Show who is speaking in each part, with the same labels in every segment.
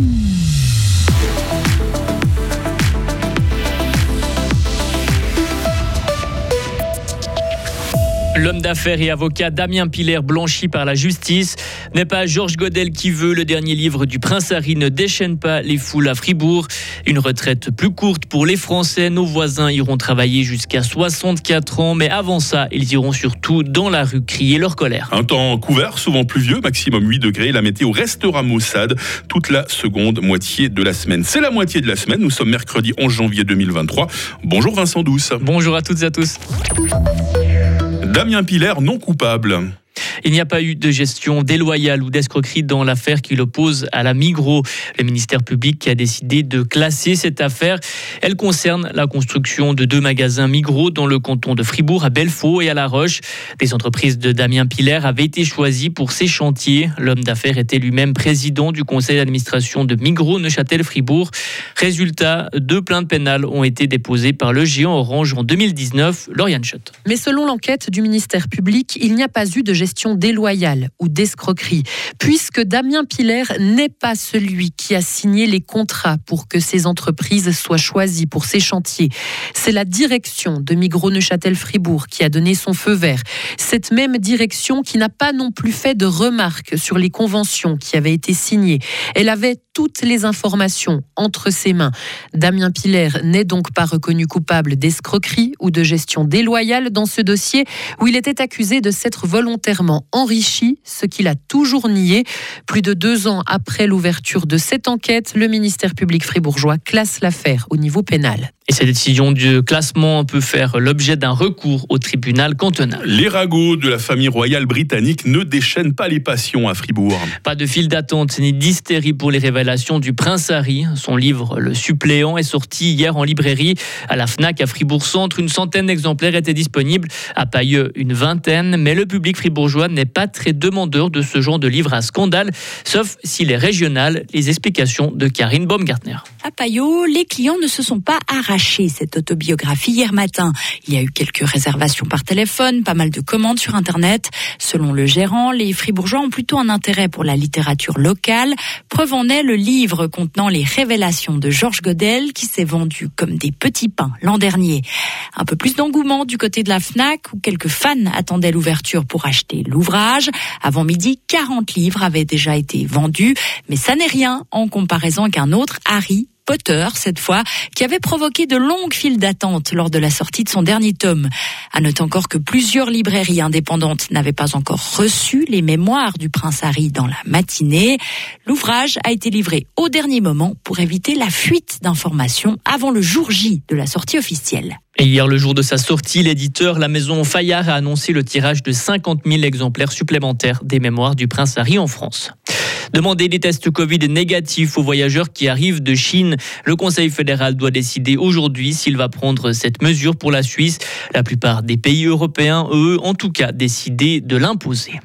Speaker 1: Mm-hmm. L'homme d'affaires et avocat Damien Pilaire, blanchi par la justice, n'est pas Georges Godel qui veut. Le dernier livre du Prince Harry ne déchaîne pas les foules à Fribourg. Une retraite plus courte pour les Français. Nos voisins iront travailler jusqu'à 64 ans, mais avant ça, ils iront surtout dans la rue crier leur colère.
Speaker 2: Un temps couvert, souvent pluvieux, maximum 8 degrés. La météo restera maussade toute la seconde moitié de la semaine. C'est la moitié de la semaine. Nous sommes mercredi 11 janvier 2023. Bonjour Vincent Douce.
Speaker 1: Bonjour à toutes et à tous.
Speaker 2: Damien Pilaire non coupable.
Speaker 1: Il n'y a pas eu de gestion déloyale ou d'escroquerie dans l'affaire qui l'oppose à la Migros. Le ministère public a décidé de classer cette affaire. Elle concerne la construction de deux magasins Migros dans le canton de Fribourg, à Belfaux et à La Roche. Des entreprises de Damien Pilaire avaient été choisies pour ces chantiers. L'homme d'affaires était lui-même président du conseil d'administration de Migros Neuchâtel-Fribourg. Résultat, deux plaintes pénales ont été déposées par le géant Orange en 2019, Lauriane Schott.
Speaker 3: Mais selon l'enquête du ministère public, il n'y a pas eu de gestion déloyale ou d'escroquerie, puisque Damien Pilaire n'est pas celui qui a signé les contrats pour que ces entreprises soient choisies pour ces chantiers. C'est la direction de Migros Neuchâtel-Fribourg qui a donné son feu vert. Cette même direction qui n'a pas non plus fait de remarques sur les conventions qui avaient été signées. Elle avait toutes les informations entre ses mains. Damien Pilaire n'est donc pas reconnu coupable d'escroquerie ou de gestion déloyale dans ce dossier où il était accusé de s'être volontairement enrichi, ce qu'il a toujours nié. Plus de deux ans après l'ouverture de cette enquête, le ministère public fribourgeois classe l'affaire au niveau pénal.
Speaker 1: Et cette décision du classement peut faire l'objet d'un recours au tribunal cantonal.
Speaker 2: Les ragots de la famille royale britannique ne déchaînent pas les passions à Fribourg.
Speaker 1: Pas de file d'attente ni d'hystérie pour les révélations du prince Harry. Son livre Le suppléant est sorti hier en librairie à la FNAC à Fribourg-Centre. Une centaine d'exemplaires étaient disponibles, à Pailleux une vingtaine, mais le public fribourgeois n'est pas très demandeur de ce genre de livre à scandale, sauf s'il est régional. Les explications de Karine Baumgartner.
Speaker 4: À Payot, les clients ne se sont pas arrachés cette autobiographie hier matin. Il y a eu quelques réservations par téléphone, pas mal de commandes sur Internet. Selon le gérant, les fribourgeois ont plutôt un intérêt pour la littérature locale. Preuve en est le livre contenant les révélations de Georges Godel qui s'est vendu comme des petits pains l'an dernier. Un peu plus d'engouement du côté de la FNAC où quelques fans attendaient l'ouverture pour acheter l'ouvrage. Avant midi, 40 livres avaient déjà été vendus, mais ça n'est rien en comparaison qu'un autre, Harry, Potter cette fois, qui avait provoqué de longues files d'attente lors de la sortie de son dernier tome. À noter encore que plusieurs librairies indépendantes n'avaient pas encore reçu les mémoires du prince Harry dans la matinée. L'ouvrage a été livré au dernier moment pour éviter la fuite d'informations avant le jour J de la sortie officielle.
Speaker 1: Et hier, le jour de sa sortie, l'éditeur La Maison Fayard a annoncé le tirage de 50 000 exemplaires supplémentaires des mémoires du prince Harry en France. Demander des tests Covid négatifs aux voyageurs qui arrivent de Chine. Le Conseil fédéral doit décider aujourd'hui s'il va prendre cette mesure pour la Suisse. La plupart des pays européens, eux, en tout cas, décidé de l'imposer.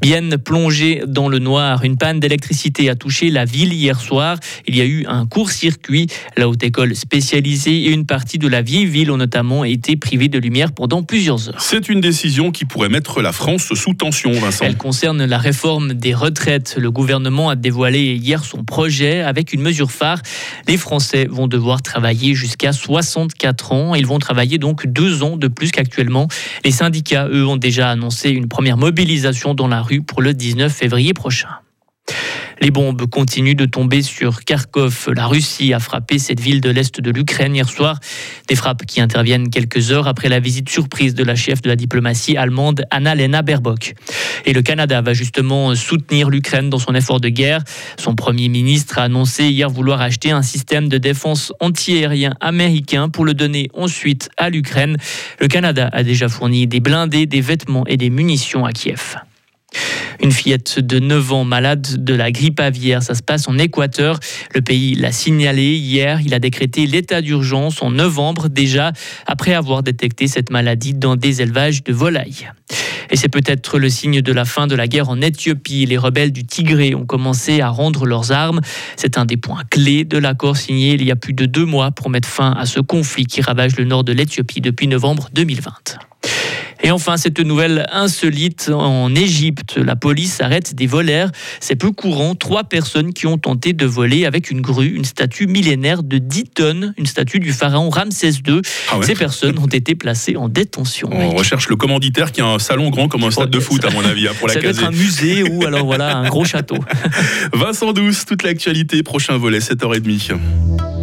Speaker 1: Bien plongée dans le noir, une panne d'électricité a touché la ville hier soir. Il y a eu un court-circuit. La haute école spécialisée et une partie de la vieille ville ont notamment été privées de lumière pendant plusieurs heures.
Speaker 2: C'est une décision qui pourrait mettre la France sous tension, Vincent.
Speaker 1: Elle concerne la réforme des retraites. Le gouvernement a dévoilé hier son projet avec une mesure phare. Les Français vont devoir travailler jusqu'à 64 ans. Ils vont travailler donc deux ans de plus qu'actuellement. Les syndicats, eux, ont déjà annoncé une première mobilisation dans la pour le 19 février prochain. Les bombes continuent de tomber sur Kharkov. La Russie a frappé cette ville de l'Est de l'Ukraine hier soir. Des frappes qui interviennent quelques heures après la visite surprise de la chef de la diplomatie allemande, Anna-Lena Baerbock. Et le Canada va justement soutenir l'Ukraine dans son effort de guerre. Son premier ministre a annoncé hier vouloir acheter un système de défense antiaérien américain pour le donner ensuite à l'Ukraine. Le Canada a déjà fourni des blindés, des vêtements et des munitions à Kiev. Une fillette de 9 ans malade de la grippe aviaire. Ça se passe en Équateur. Le pays l'a signalé hier. Il a décrété l'état d'urgence en novembre déjà, après avoir détecté cette maladie dans des élevages de volailles. Et c'est peut-être le signe de la fin de la guerre en Éthiopie. Les rebelles du Tigré ont commencé à rendre leurs armes. C'est un des points clés de l'accord signé il y a plus de deux mois pour mettre fin à ce conflit qui ravage le nord de l'Éthiopie depuis novembre 2020. Et enfin, cette nouvelle insolite en Égypte. La police arrête des voleurs. C'est peu courant. Trois personnes qui ont tenté de voler avec une grue une statue millénaire de 10 tonnes, une statue du pharaon Ramsès II.
Speaker 2: Ah ouais.
Speaker 1: Ces personnes ont été placées en détention.
Speaker 2: On recherche le commanditaire qui a un salon grand comme un stade de foot, à mon avis, hein, pour la
Speaker 1: Ça doit être un musée ou alors voilà un gros château.
Speaker 2: Vincent Douce, toute l'actualité, prochain volet, 7h30.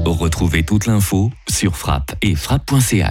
Speaker 5: Retrouvez toute l'info sur frappe et frappe.ch.